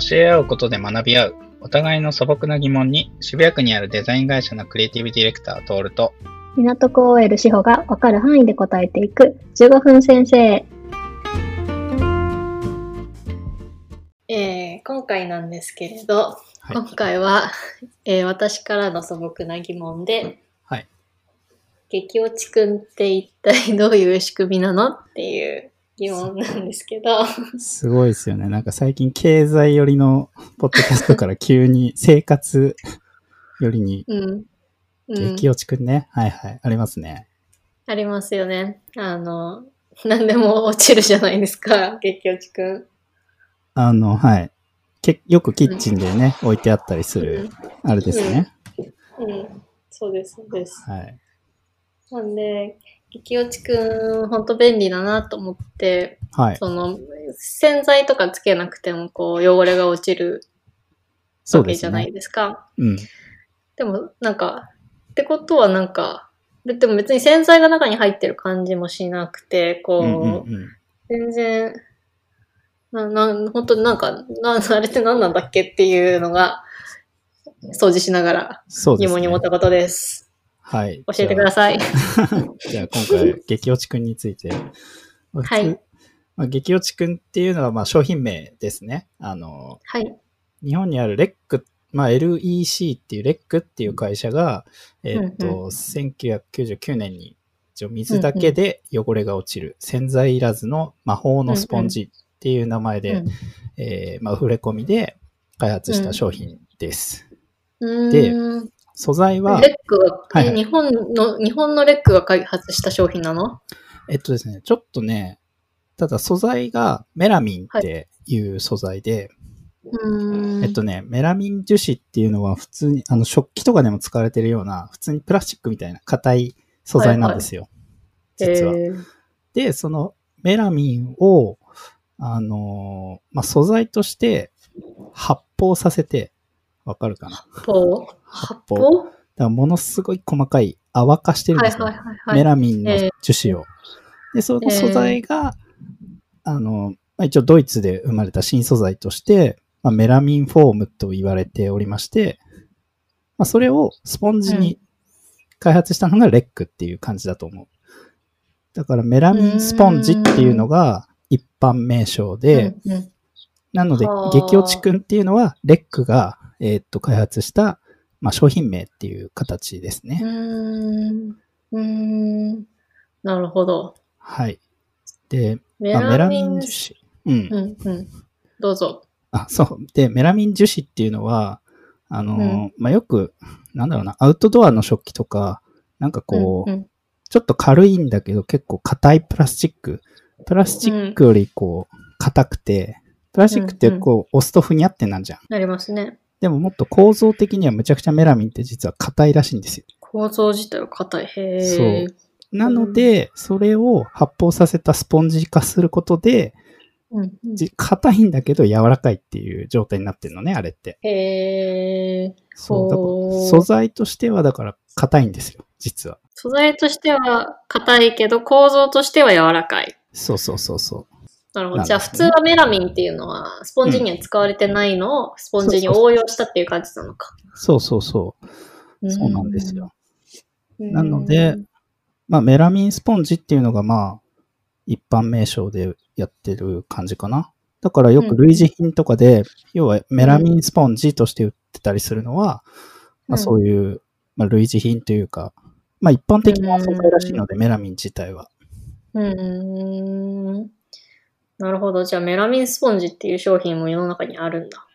教え合うことで学び合う、お互いの素朴な疑問に、渋谷区にあるデザイン会社のクリエイティブディレクター、トールと、港区 OL 志保が分かる範囲で答えていく15分先生。えー今回なんですけれど、はい今回は、えー私からの素朴な疑問で、はい。激落ちくんって一体どういう仕組みなのっていう疑問なんですけど、すごいですよね。なんか最近経済寄りのポッドキャストから急に生活寄りに、うん。うん、激落ちくんね。はいはい。ありますね。ありますよね。あの、何でも落ちるじゃないですか、激落ちくん。あの、はい。けよくキッチンでね、置いてあったりする、あれですね。うん。そうです、そうです。はい。なんで、激落ちくん、ほんと便利だなと思って、はい。その、洗剤とかつけなくても、こう、汚れが落ちるわけじゃないね。ですか。うん。でも、なんか、ってことはなんか、ででも別に洗剤が中に入ってる感じもしなくて、こう、うんうんうん。全然、な、な、本当になんか、な、あれって何なんだっけっていうのが、掃除しながら。疑問に思ったことです。はい。教えてください。じゃあ 今回、激落ちくんについて。はい。まあ、激落ちくんっていうのはまあ商品名ですね。あの、はい。日本にあるレック、まあ LEC っていうレックっていう会社が、えっ、と、うんう1999年に水だけで汚れが落ちる、洗剤いらずの魔法のスポンジっていう名前で、うんえーまあ触れ込みで開発した商品です。うでーん素材は、レックが、はいはい日本の、日本のレックが開発した商品なの？えっとですね、ちょっとね、ただ素材がメラミンっていう素材で、うーん。えっとね、メラミン樹脂っていうのは普通に、あの食器とかでも使われてるような、普通にプラスチックみたいな硬い素材なんですよ。実は。えーで、そのメラミンを、あのーまあ、素材として発泡させて、わかるかな？だか発泡？発泡。らものすごい細かい泡化してるんですよ。はいはいはいはい。メラミンのえ樹脂を。で、その素材が、あの、まあ、一応ドイツで生まれた新素材として、まあ、メラミンフォームと言われておりまして、まあ、それをスポンジに開発したのがレックっていう感じだと思う。だからメラミンスポンジっていうのが一般名称で、なのではあ、激落ちくんっていうのは、レックが、えーっと、開発した、まあ、商品名っていう形ですね。うーん。うーん。なるほど。はい。で、メラミンン樹脂。うん。うんうん。どうぞ。あ、そう。で、メラミン樹脂っていうのは、あのーうんまあ、よく、なんだろうな、アウトドアの食器とか、なんかこう、うんうんちょっと軽いんだけど結構硬いプラスチック。プラスチックよりこう、硬くて、プラスチックってこう、押すとふにゃってなんじゃん。なりますね。でももっと構造的にはむちゃくちゃメラミンって実は硬いらしいんですよ。構造自体は硬い。へえ。なので、それを発泡させたスポンジ化することで、うんうんいんだけど柔らかいっていう状態になってるのね、あれって。へえ。そう。だかほうら素材としてはだから硬いんですよ、実は。素材としては硬いけど、構造としては柔らかい。そうそうそうそう。じゃあ普通はメラミンっていうのは、スポンジには使われてないのをスポンジに応用したっていう感じなのか。そうそうそう。そうなんですよ。うん。なのでまあ、メラミンスポンジっていうのがまあ、一般名称でやってる感じかな。だからよく類似品とかで、要はメラミンスポンジとして売ってたりするのは、まあそういう、まあ類似品というか、まあ一般的な素材らしいので、メラミン自体は。うーん。なるほど。じゃあメラミンスポンジっていう商品も世の中にあるんだ。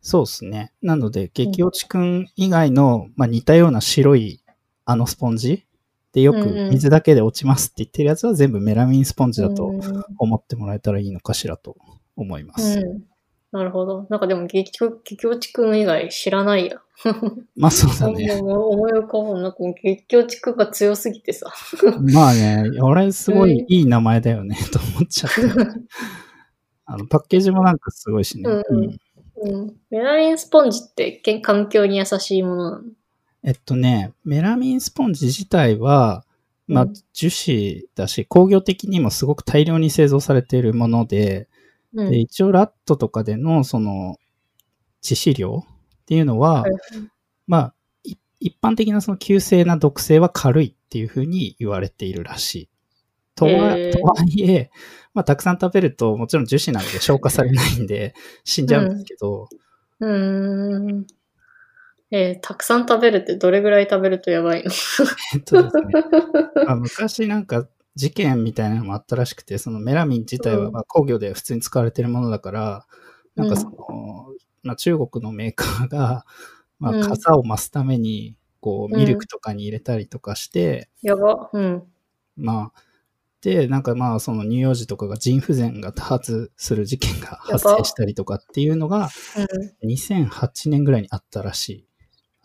そうですね。なので、激落ちくん以外の、まあ似たような白いあのスポンジでよくうんうん水だけで落ちますって言ってるやつは全部メラミンスポンジだとうん思ってもらえたらいいのかしらと思います。うん。なるほど。なんかでも激、激落ちくん以外知らないや。まあそうだね。思い浮かぶ。なんか激落ちくんが強すぎてさ。まあね、俺すごいいい名前だよね、と思っちゃって。あの、パッケージもなんかすごいしね。うんうんうんうん。メラミンスポンジってけ環境に優しいものなの？えっとね、メラミンスポンジ自体は、まあうん、樹脂だし、工業的にもすごく大量に製造されているもので、うん。で、一応ラットとかでの、その、致死量っていうのは、はい。まあ、い一般的なその急性な毒性は軽いっていうふうに言われているらしい。とはへー。とはいえ、まあ、たくさん食べると、もちろん樹脂なんで消化されないんで死んじゃうんですけど、うーん。えーたくさん食べるってどれぐらい食べるとやばいの？えっとですね、まあ、昔なんか事件みたいなのもあったらしくて、そのメラミン自体はうんまあ工業で普通に使われてるものだから、なんかその、まあ、中国のメーカーが、まうんあ、傘を増すために、こう、うんミルクとかに入れたりとかして、やば。うん。まあ、で、なんかまあ、その乳幼児とかが腎不全が多発する事件が発生したりとかっていうのが、2008年ぐらいにあったらしい。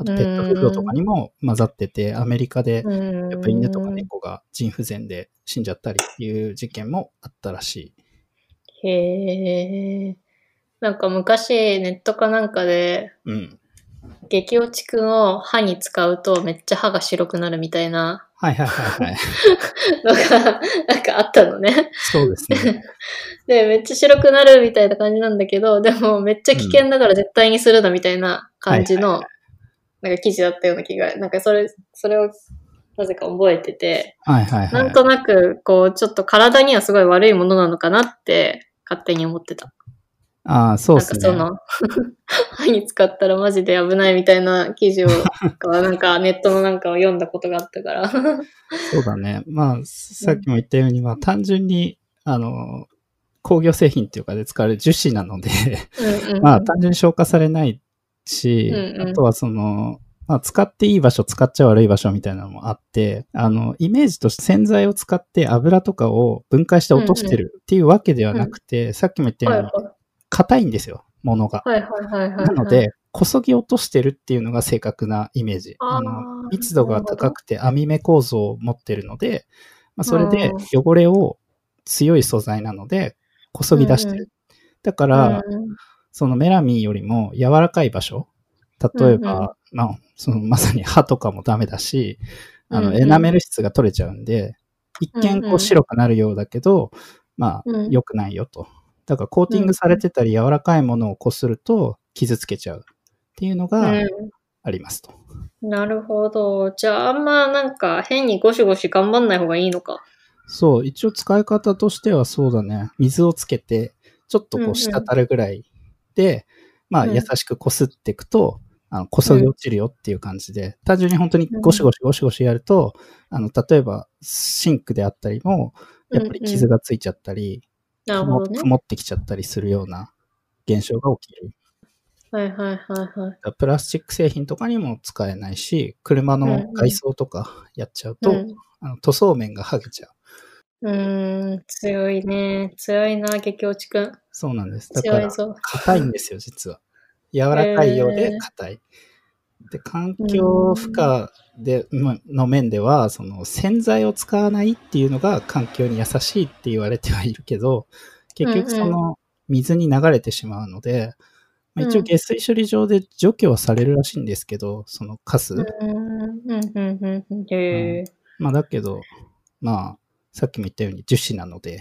あと、ペットフードとかにも混ざってて、アメリカで、うん。やっぱ犬とか猫が腎不全で死んじゃったりっていう事件もあったらしい。へえ。なんか昔ネットかなんかで、うん。激落ちくんを歯に使うとめっちゃ歯が白くなるみたいなはいはいはいはい。のが、なんかあったのね。そうですね。で、めっちゃ白くなるみたいな感じなんだけど、でもめっちゃ危険だから絶対にするなみたいな感じの、なんか記事だったような気が、なんかそれ、それをなぜか覚えてて、はいはいはい。なんとなく、こう、ちょっと体にはすごい悪いものなのかなって勝手に思ってた。ああ、そうなんかですね。その、歯に使ったらマジで危ないみたいな記事を、なんかネットのなんかを読んだことがあったから。そうだね。まあ、さっきも言ったように、まあ、単純に、あの、工業製品っていうかで使われる樹脂なので、まあ、単純に消化されないし、うんうん。あとはその、まあ、使っていい場所、使っちゃ悪い場所みたいなのもあって、あの、イメージとして洗剤を使って油とかを分解して落としてるっていうわけではなくて、さっきも言ったはいように、硬いんですよ、ものが。なので、こそぎ落としてるっていうのが正確なイメージ。あの密度が高くて網目構造を持ってるので、まあ、それでう汚れを強い素材なので、こそぎ出してる。うんうだから、うんそのメラミンよりも柔らかい場所、例えば、うんうんまあ、そのまさに歯とかもダメだし、あの、うんうんエナメル質が取れちゃうんで、一見うんうこうん白くなるようだけど、まあう、ん良くないよと。だからコーティングされてたり柔らかいものをこすると傷つけちゃうっていうのがうありますと。んなるほど。じゃあ、あんまなんか変にゴシゴシ頑張んない方がいいのか。そう、一応使い方としてはそうだね。水をつけて、ちょっとうんうこうん滴るぐらいで、まあうん優しくこすっていくと、あの、こそぎ落ちるよっていう感じで、単純に本当にゴシゴシゴシゴシやると、あの、例えばシンクであったりも、やっぱり傷がついちゃったり、なるほどね。曇ってきちゃったりするような現象が起きる。はいはいはいはい。プラスチック製品とかにも使えないし、車の外装とかやっちゃうと、うんあの塗装面が剥げちゃう。うーん、強いね。強いな、激落ちくん。そうなんです。だから強い、ぞ。硬いんですよ、実は。柔らかいようで硬い。で、環境負荷で、まの面では、その洗剤を使わないっていうのが環境に優しいって言われてはいるけど、結局その水に流れてしまうので、まあ、一応うん下水処理場で除去はされるらしいんですけど、そのカス。うん、うん、うん、うん、うん。へえ。まあだけど、まあ、さっきも言ったように樹脂なので、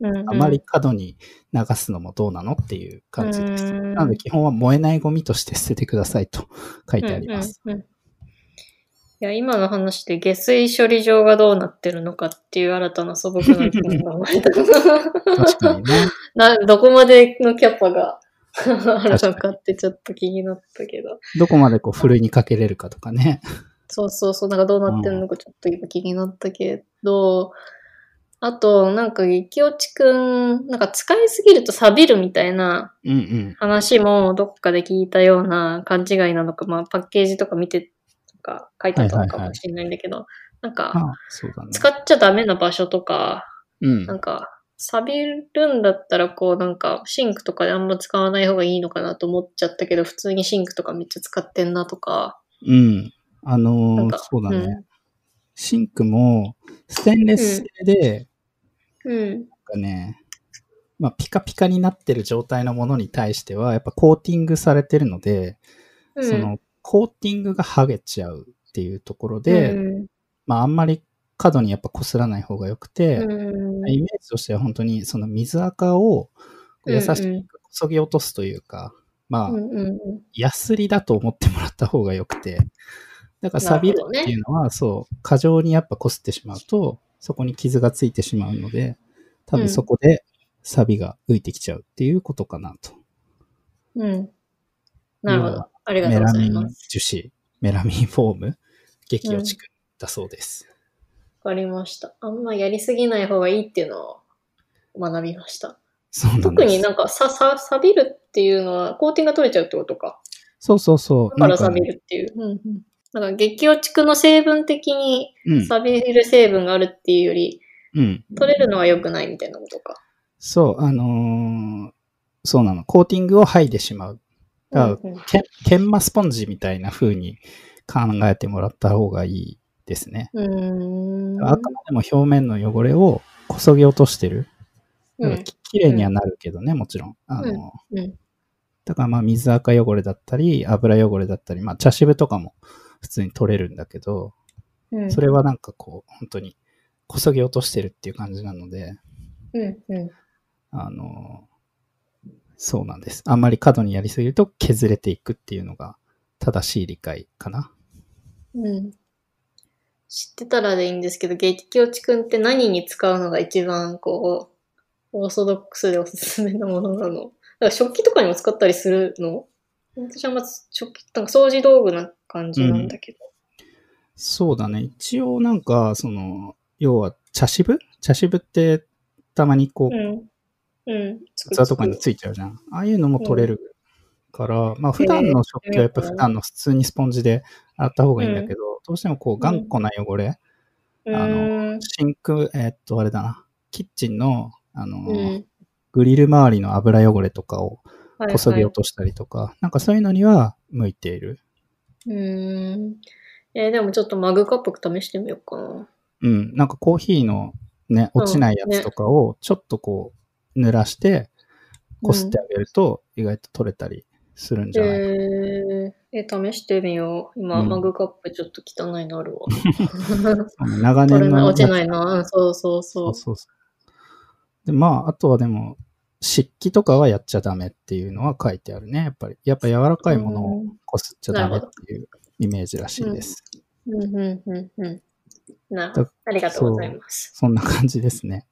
うんうんあまり過度に流すのもどうなのっていう感じです。うんなので基本は燃えないゴミとして捨ててくださいと書いてあります。うんうんうんいや、今の話で下水処理場がどうなってるのかっていう新たな素朴な疑問が生まれた。確かにね。な、どこまでのキャパが あるのかってちょっと気になったけど。どこまでこう、ふるいにかけれるかとかね。そうそうそう、なんかどうなってるのかちょっと今気になったけど、あと、なんか激落ちくん、なんか使いすぎると錆びるみたいな。話もどっかで聞いたような勘違いなのか、まあパッケージとか見て、とか書いてあったのかもしれないんだけど、なんか。使っちゃダメな場所とか、うんなん。か、錆びるんだったら、こう、なんか、シンクとかであんま使わない方がいいのかなと思っちゃったけど、普通にシンクとかめっちゃ使ってんなとか。うん。あのーそうだね、うんシンクも、ステンレス製で、うん。なんかね、まあ、ピカピカになってる状態のものに対しては、やっぱコーティングされてるので、うん、その、コーティングが剥げちゃうっていうところで、うんまあ、あんまり過度にやっぱ擦らない方が良くて、うんイメージとしては本当にその水垢を優しくそぎ落とすというか、まあ、うん。ヤスリだと思ってもらった方がよくて、だから錆びるっていうのは、そう、過剰にやっぱ擦ってしまうと、そこに傷がついてしまうので、多分そこで錆が浮いてきちゃうっていうことかなと。うん。なるほど。ありがとメラミンうございます。樹脂、メラミンフォーム、激落ちくんだそうです。わかりました。あんまやりすぎない方がいいっていうのを学びました。そうなんです。特になんかさ、さ、錆びるっていうのは、コーティングが取れちゃうってことか。そうそうそう。だから錆びるっていう。うんうん。だから激落ちくの成分的にうん、錆びる成分があるっていうより、うん。取れるのは良くないみたいなことか。そう、あのーそうなの。コーティングを剥いでしまう。だからうんうんけ研磨スポンジみたいな風に考えてもらった方がいいですね。うーん。あくまでも表面の汚れをこそぎ落としてる。だからうんき綺麗にはなるけどね、もちろん。あの、うんうんだからまあ水垢汚れだったり、油汚れだったり、まあ茶渋とかも普通に取れるんだけど、うん。それはなんかこう、本当にこそぎ落としてるっていう感じなので、うんうん。あの、そうなんです。あんまり過度にやりすぎると削れていくっていうのが正しい理解かな。うん。知ってたらでいいんですけど、激落ちくんって何に使うのが一番こう、オーソドックスでおすすめなものなの？だから食器とかにも使ったりするの？私はまず食器、なんか掃除道具な感じなんだけど。そうだね。一応なんか、その、要は茶渋？茶渋ってたまにこう、うん。うん。器とかについちゃうじゃん。ああいうのも取れるから、まあ普段の食器はやっぱ普段の普通にスポンジで洗った方がいいんだけど、どうしてもこう頑固な汚れ、ああの、シンク、えーっと、あれだな、キッチンの、あの、うん。グリル周りの油汚れとかをはいこそぎ落としたりとか、なんかそういうのには向いている。うーん。えーでもちょっとマグカップ試してみようかな。うん、なんかコーヒーのね、落ちないやつとかをちょっとこう濡らして、こすってあげると意外と取れたりするんじゃないかな。えー、え、試してみよう。今、うんマグカップちょっと汚いのあるわ。長年の。落ちないな。うん、そうそうそそうう。そうそう。で、まあ、あとはでも、湿気とかはやっちゃダメっていうのは書いてあるね、やっぱり。やっぱ柔らかいものをこすっちゃダメっていうイメージらしいです。うん、うん、うん、うん。なるほだど。ありがとうございます。そん。な感じですね。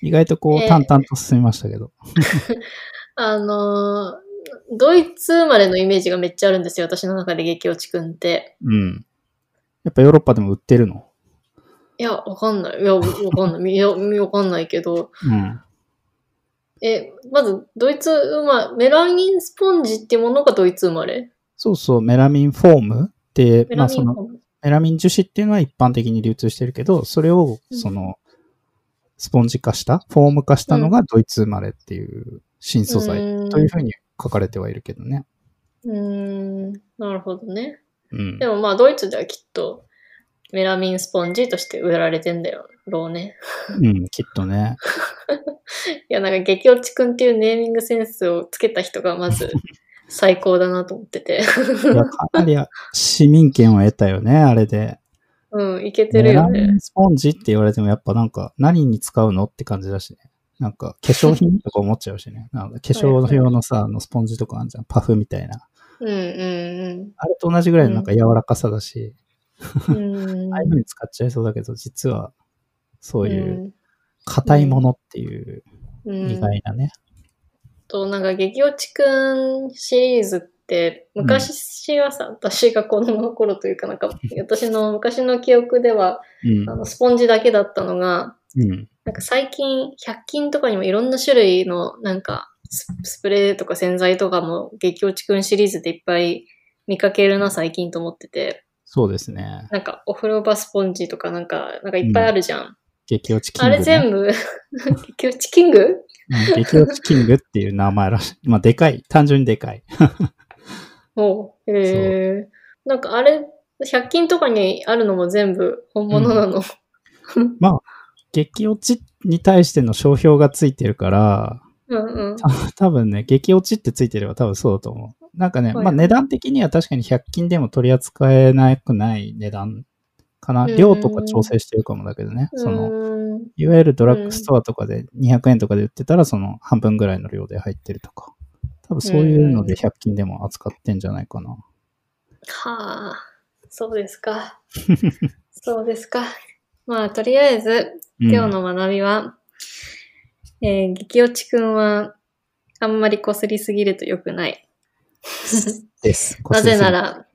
意外とこう、えー淡々と進みましたけど。あのードイツ生まれのイメージがめっちゃあるん。ですよ。私の中で激落ちくん。って。うん。やっぱヨーロッパでも売ってるのいや、わかん。ない。いや、わかん。ない。いや、わかん。ないけど。うん。え、まず、ドイツ生まメラミンスポンジっていうものがドイツ生まれ？そうそう、メラミンフォームって、メまあその、メラミン樹脂っていうのは一般的に流通してるけど、それを、うんその、スポンジ化した、フォーム化したのがドイツ生まれっていう新素材うんというふうに書かれてはいるけどね。うーん、なるほどね。うんで。もまあ、ドイツではきっと、メラミンスポンジとして売られてんだよ、ろうね。うん、きっとね。いや、なんか、激落ちくんっていうネーミングセンスをつけた人がまず、最高だなと思ってて。いや、かなり市民権を得たよね、あれで。うん、いけてるよね。スポンジって言われてもやっぱなんか何に使うのって感じだしね。なんか化粧品とか思っちゃうしね。なんか化粧用のさ、あのスポンジとかあるじゃん。パフみたいな。うんうんあれと同じぐらいのなんか柔らかさだし、うん。う んああいうのに使っちゃいそうだけど、実はそういう硬いものっていううん、意外なね。と、なんか、激落ちくんシリーズって、昔はさ、私が子供の頃というかなんか、私の昔の記憶では、うんあ。の、スポンジだけだったのが、うん。なんか最近、100均とかにもいろんな種類の、なんかス、スプレーとか洗剤とかも、激落ちくんシリーズでいっぱい見かけるな、最近と思ってて。そうですね。なんか、お風呂場スポンジとかなんか、なんかいっぱいあるじゃん。激落ちキング、ね。あれ全部、激落ちキング？うん激落ちキングっていう名前らしい。まあ、でかい。単純にでかい。おうへえ。なんかあれ、100均とかにあるのも全部本物なの？まあ、激落ちに対しての商標がついてるから、うんうん。た多分ね、激落ちってついてれば多分そうだと思う。なんかね、はいまあ値段的には確かに100均でも取り扱えなくない値段かな。うん量とか調整してるかもだけどね。その、いわゆるドラッグストアとかで200円とかで売ってたらその半分ぐらいの量で入ってるとか。多多分そういうので100均でも扱ってんじゃないかな。はあ、そうですか。そうですか。まあ、とりあえず、今日の学びは、えー、激落ちくんは、あんまりこすりすぎると良くない。です。なぜなら、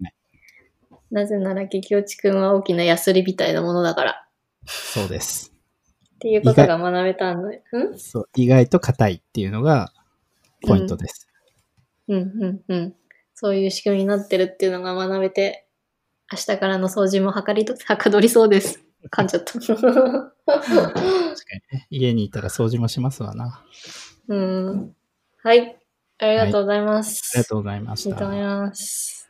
なぜなら激落ちくんは大きなヤスリみたいなものだから。そうです。っていうことが学べたので。ん？そう。意外と硬いっていうのがポイントです。うん、うん、うん。そういう仕組みになってるっていうのが学べて、明日からの掃除もはかりと、はかどりそうです。噛んじゃった。確かにね。家にいたら掃除もしますわな。うん。はい。ありがとうございます。ありがとうございました。ありがとうございます。